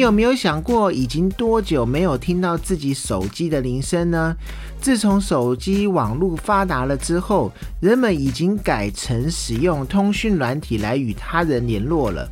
有没有想过，已经多久没有听到自己手机的铃声呢？自从手机网络发达了之后，人们已经改成使用通讯软体来与他人联络了。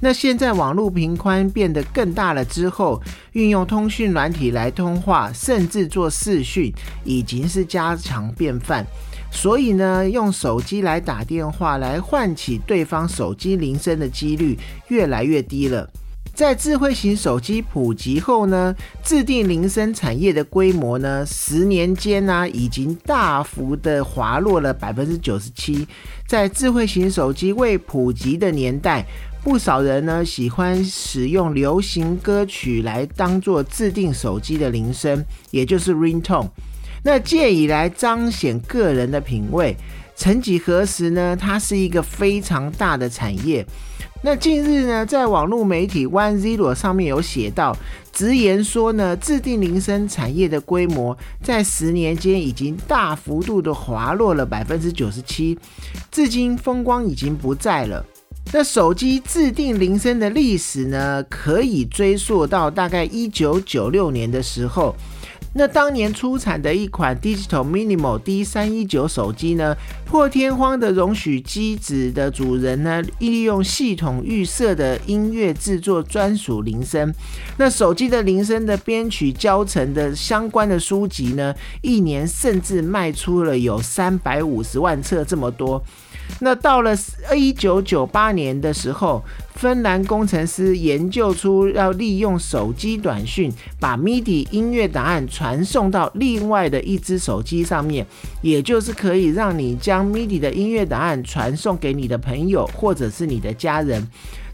那现在网络频宽变得更大了之后，运用通讯软体来通话，甚至做视讯，已经是家常便饭。所以呢，用手机来打电话来唤起对方手机铃声的几率越来越低了。在智慧型手机普及后呢，自定铃声产业的规模呢，十年间呢，已经大幅的滑落了百分之九十七。在智慧型手机未普及的年代，不少人呢喜欢使用流行歌曲来当做自定手机的铃声，也就是 ringtone。那借以来彰显个人的品味。曾几何时呢，它是一个非常大的产业。那近日呢，在网络媒体 One Zero 上面有写到，直言说呢，自定铃声产业的规模在十年间已经大幅度的滑落了百分之九十七，至今风光已经不在了。那手机自定铃声的历史呢，可以追溯到大概一九九六年的时候。那当年出产的一款 Digital Minimal D 三一九手机呢，破天荒的容许机子的主人呢，利用系统预设的音乐制作专属铃声。那手机的铃声的编曲教程的相关的书籍呢，一年甚至卖出了有三百五十万册这么多。那到了一九九八年的时候，芬兰工程师研究出要利用手机短讯把 MIDI 音乐档案传送到另外的一只手机上面，也就是可以让你将 MIDI 的音乐档案传送给你的朋友或者是你的家人。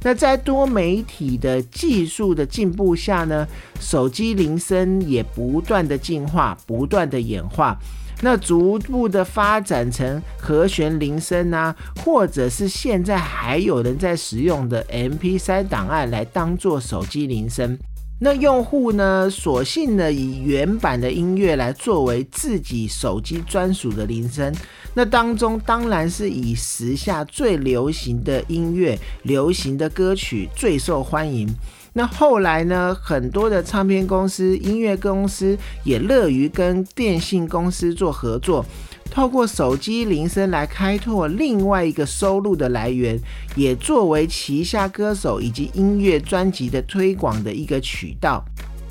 那在多媒体的技术的进步下呢，手机铃声也不断的进化，不断的演化。那逐步的发展成和弦铃声啊，或者是现在还有人在使用的 MP3 档案来当做手机铃声。那用户呢，索性呢以原版的音乐来作为自己手机专属的铃声。那当中当然是以时下最流行的音乐、流行的歌曲最受欢迎。那后来呢？很多的唱片公司、音乐公司也乐于跟电信公司做合作，透过手机铃声来开拓另外一个收入的来源，也作为旗下歌手以及音乐专辑的推广的一个渠道。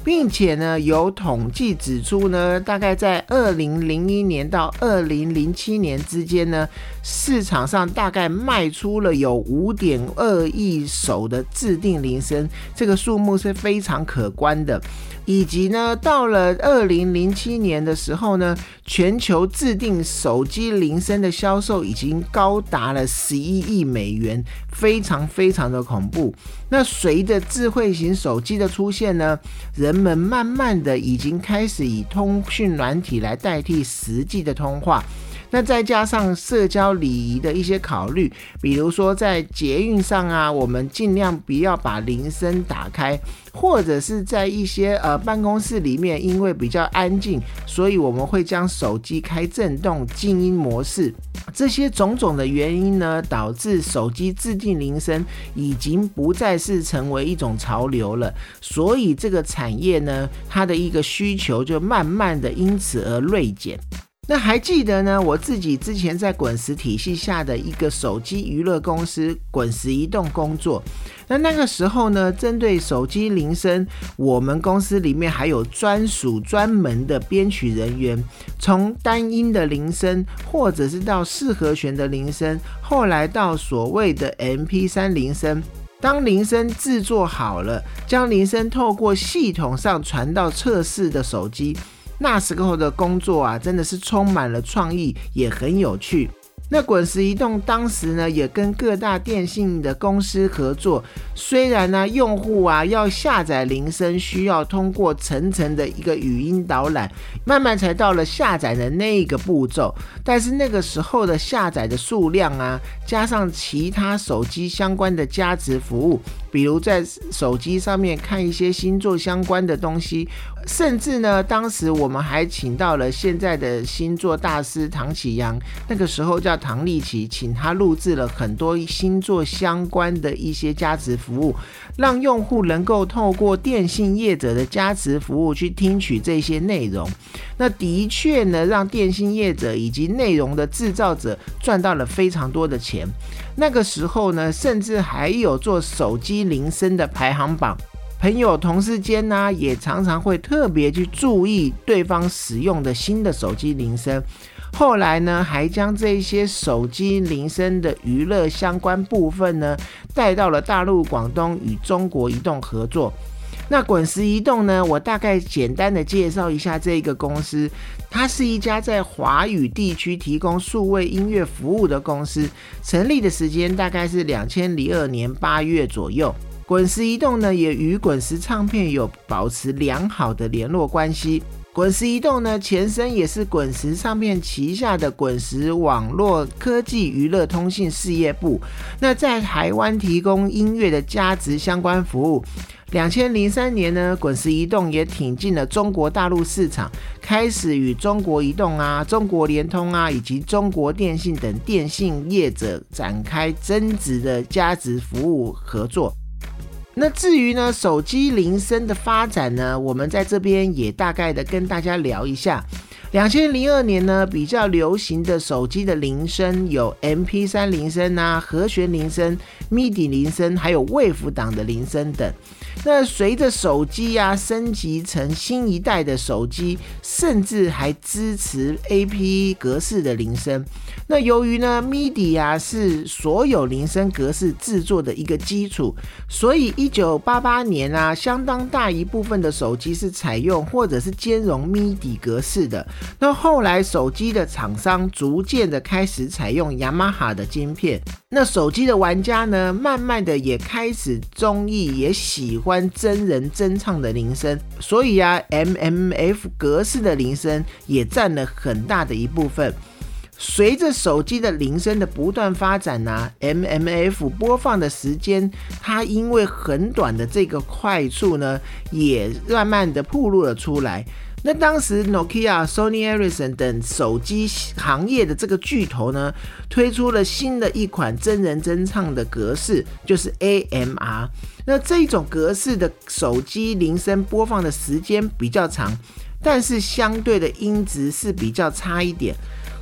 并且呢，有统计指出呢，大概在二零零一年到二零零七年之间呢，市场上大概卖出了有五点二亿首的自定铃声，这个数目是非常可观的。以及呢，到了二零零七年的时候呢，全球制定手机铃声的销售已经高达了十一亿美元，非常非常的恐怖。那随着智慧型手机的出现呢，人们慢慢的已经开始以通讯软体来代替实际的通话。那再加上社交礼仪的一些考虑，比如说在捷运上啊，我们尽量不要把铃声打开，或者是在一些呃办公室里面，因为比较安静，所以我们会将手机开震动静音模式。这些种种的原因呢，导致手机自定铃声已经不再是成为一种潮流了，所以这个产业呢，它的一个需求就慢慢的因此而锐减。那还记得呢？我自己之前在滚石体系下的一个手机娱乐公司滚石移动工作。那那个时候呢，针对手机铃声，我们公司里面还有专属专门的编曲人员，从单音的铃声，或者是到四和弦的铃声，后来到所谓的 MP3 铃声。当铃声制作好了，将铃声透过系统上传到测试的手机，那时候的工作啊，真的是充满了创意，也很有趣。那滚石移动当时呢，也跟各大电信的公司合作。虽然呢，用户啊要下载铃声，需要通过层层的一个语音导览，慢慢才到了下载的那个步骤。但是那个时候的下载的数量啊，加上其他手机相关的加值服务，比如在手机上面看一些星座相关的东西。甚至呢，当时我们还请到了现在的星座大师唐启阳，那个时候叫唐立奇，请他录制了很多星座相关的一些加值服务，让用户能够透过电信业者的加值服务去听取这些内容。那的确呢，让电信业者以及内容的制造者赚到了非常多的钱。那个时候呢，甚至还有做手机铃声的排行榜。朋友、同事间呢，也常常会特别去注意对方使用的新的手机铃声。后来呢，还将这些手机铃声的娱乐相关部分呢，带到了大陆广东与中国移动合作。那滚石移动呢，我大概简单的介绍一下这个公司。它是一家在华语地区提供数位音乐服务的公司，成立的时间大概是两千零二年八月左右。滚石移动呢，也与滚石唱片有保持良好的联络关系。滚石移动呢，前身也是滚石唱片旗下的滚石网络科技娱乐通信事业部。那在台湾提供音乐的价值相关服务。两千零三年呢，滚石移动也挺进了中国大陆市场，开始与中国移动啊、中国联通啊以及中国电信等电信业者展开增值的价值服务合作。那至于呢，手机铃声的发展呢，我们在这边也大概的跟大家聊一下。两千零二年呢，比较流行的手机的铃声有 MP 三铃声啊、和弦铃声、MIDI 铃声，还有 Wave 档的铃声等。那随着手机呀升级成新一代的手机，甚至还支持 AP 格式的铃声。那由于呢，MIDI 啊是所有铃声格式制作的一个基础，所以一九八八年啊，相当大一部分的手机是采用或者是兼容 MIDI 格式的。那后来手机的厂商逐渐的开始采用雅马哈的晶片，那手机的玩家呢，慢慢的也开始中意，也喜。欢真人真唱的铃声，所以啊，MMF 格式的铃声也占了很大的一部分。随着手机的铃声的不断发展呢，MMF 播放的时间，它因为很短的这个快速呢，也慢慢的暴露了出来。那当时 Nokia、Sony Ericsson 等手机行业的这个巨头呢，推出了新的一款真人真唱的格式，就是 AMR。那这种格式的手机铃声播放的时间比较长，但是相对的音质是比较差一点。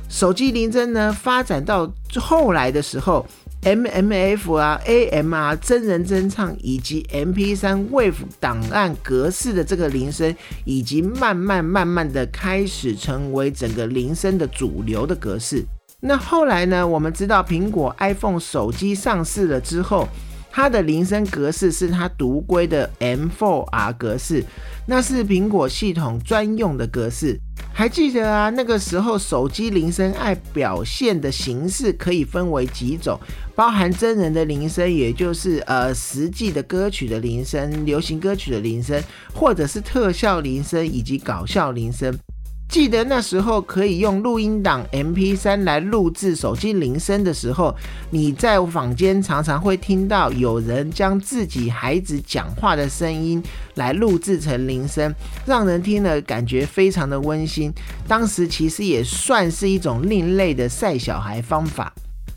手机铃声呢，发展到后来的时候。MMF 啊，AMR 真人真唱以及 MP3 WAV 档案格式的这个铃声，以及慢慢慢慢的开始成为整个铃声的主流的格式。那后来呢，我们知道苹果 iPhone 手机上市了之后。它的铃声格式是它独规的 M4R 格式，那是苹果系统专用的格式。还记得啊，那个时候手机铃声爱表现的形式可以分为几种，包含真人的铃声，也就是呃实际的歌曲的铃声、流行歌曲的铃声，或者是特效铃声以及搞笑铃声。记得那时候可以用录音档 MP3 来录制手机铃声的时候，你在坊间常常会听到有人将自己孩子讲话的声音来录制成铃声，让人听了感觉非常的温馨。当时其实也算是一种另类的晒小孩方法。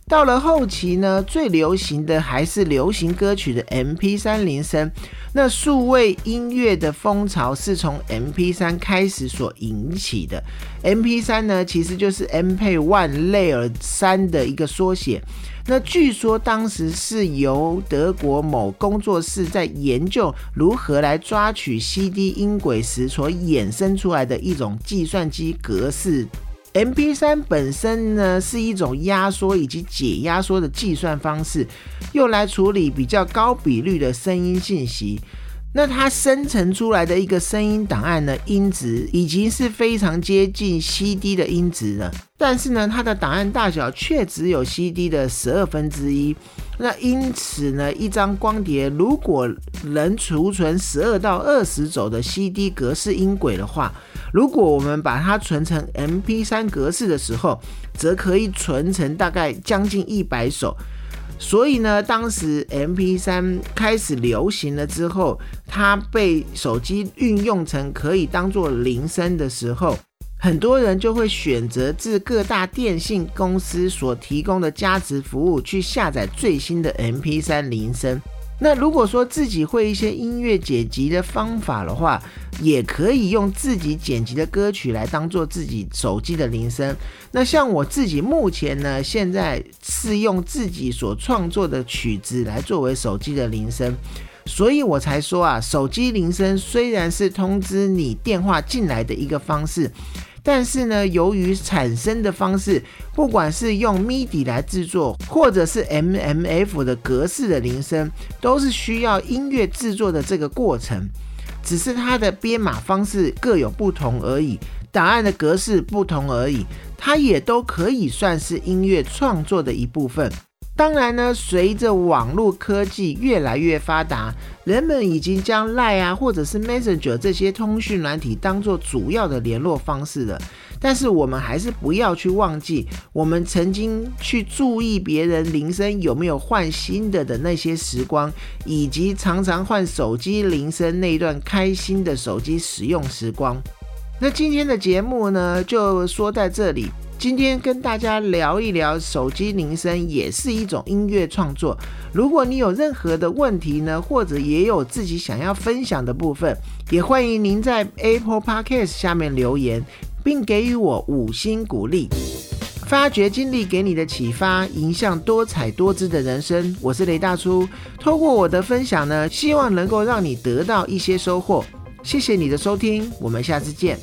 到了后期呢，最流行的还是流行歌曲的 MP3 铃声。那数位音乐的风潮是从 MP3 开始所引起的。MP3 呢，其实就是 MP1 Layer 三的一个缩写。那据说当时是由德国某工作室在研究如何来抓取 CD 音轨时所衍生出来的一种计算机格式。M P 三本身呢是一种压缩以及解压缩的计算方式，用来处理比较高比率的声音信息。那它生成出来的一个声音档案呢，音质已经是非常接近 CD 的音质了。但是呢，它的档案大小却只有 CD 的十二分之一。那因此呢，一张光碟如果能储存十二到二十轴的 CD 格式音轨的话，如果我们把它存成 MP3 格式的时候，则可以存成大概将近一百首。所以呢，当时 MP3 开始流行了之后，它被手机运用成可以当做铃声的时候，很多人就会选择自各大电信公司所提供的加值服务去下载最新的 MP3 铃声。那如果说自己会一些音乐剪辑的方法的话，也可以用自己剪辑的歌曲来当做自己手机的铃声。那像我自己目前呢，现在是用自己所创作的曲子来作为手机的铃声，所以我才说啊，手机铃声虽然是通知你电话进来的一个方式。但是呢，由于产生的方式，不管是用 MIDI 来制作，或者是 MMF 的格式的铃声，都是需要音乐制作的这个过程，只是它的编码方式各有不同而已，档案的格式不同而已，它也都可以算是音乐创作的一部分。当然呢，随着网络科技越来越发达，人们已经将 Line 啊或者是 Messenger 这些通讯软体当做主要的联络方式了。但是我们还是不要去忘记，我们曾经去注意别人铃声有没有换新的的那些时光，以及常常换手机铃声那段开心的手机使用时光。那今天的节目呢，就说在这里。今天跟大家聊一聊手机铃声也是一种音乐创作。如果你有任何的问题呢，或者也有自己想要分享的部分，也欢迎您在 Apple Podcast 下面留言，并给予我五星鼓励。发掘经历给你的启发，影响多彩多姿的人生。我是雷大叔，透过我的分享呢，希望能够让你得到一些收获。谢谢你的收听，我们下次见。